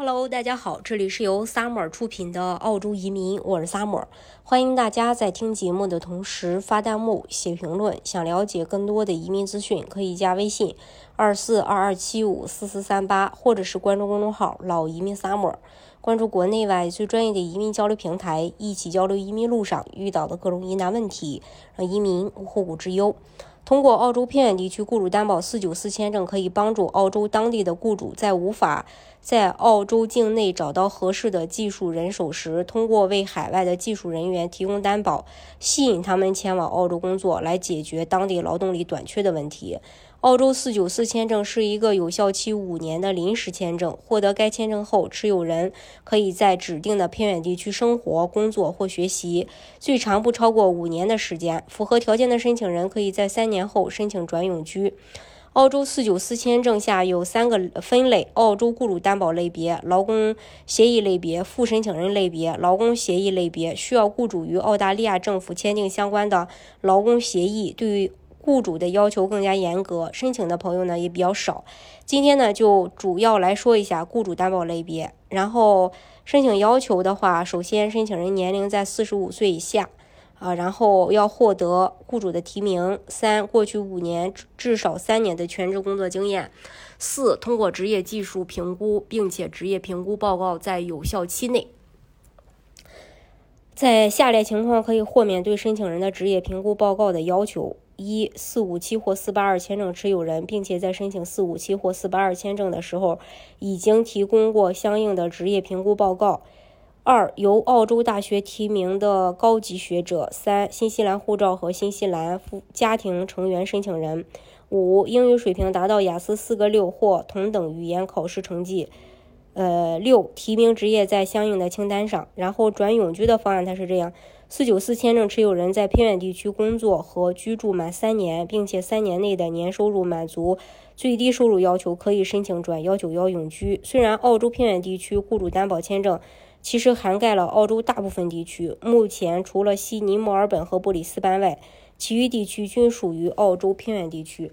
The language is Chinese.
Hello，大家好，这里是由 Summer 出品的澳洲移民，我是 Summer，欢迎大家在听节目的同时发弹幕、写评论。想了解更多的移民资讯，可以加微信二四二二七五四四三八，或者是关注公众号“老移民 Summer”，关注国内外最专业的移民交流平台，一起交流移民路上遇到的各种疑难问题，让移民无后顾之忧。通过澳洲偏远地区雇主担保四九四签证，可以帮助澳洲当地的雇主在无法在澳洲境内找到合适的技术人手时，通过为海外的技术人员提供担保，吸引他们前往澳洲工作，来解决当地劳动力短缺的问题。澳洲四九四签证是一个有效期五年的临时签证。获得该签证后，持有人可以在指定的偏远地区生活、工作或学习，最长不超过五年的时间。符合条件的申请人可以在三年后申请转永居。澳洲四九四签证下有三个分类：澳洲雇主担保类别、劳工协议类别、副申请人类别。劳工协议类别需要雇主与澳大利亚政府签订相关的劳工协议。对于雇主的要求更加严格，申请的朋友呢也比较少。今天呢就主要来说一下雇主担保类别。然后申请要求的话，首先申请人年龄在四十五岁以下，啊，然后要获得雇主的提名。三，过去五年至少三年的全职工作经验。四，通过职业技术评估，并且职业评估报告在有效期内。在下列情况可以豁免对申请人的职业评估报告的要求。一四五七或四八二签证持有人，并且在申请四五七或四八二签证的时候，已经提供过相应的职业评估报告。二由澳洲大学提名的高级学者。三新西兰护照和新西兰夫家庭成员申请人。五英语水平达到雅思四个六或同等语言考试成绩。呃，六提名职业在相应的清单上。然后转永居的方案它是这样。四九四签证持有人在偏远地区工作和居住满三年，并且三年内的年收入满足最低收入要求，可以申请转幺九幺永居。虽然澳洲偏远地区雇主担保签证其实涵盖了澳洲大部分地区，目前除了悉尼、墨尔本和布里斯班外，其余地区均属于澳洲偏远地区。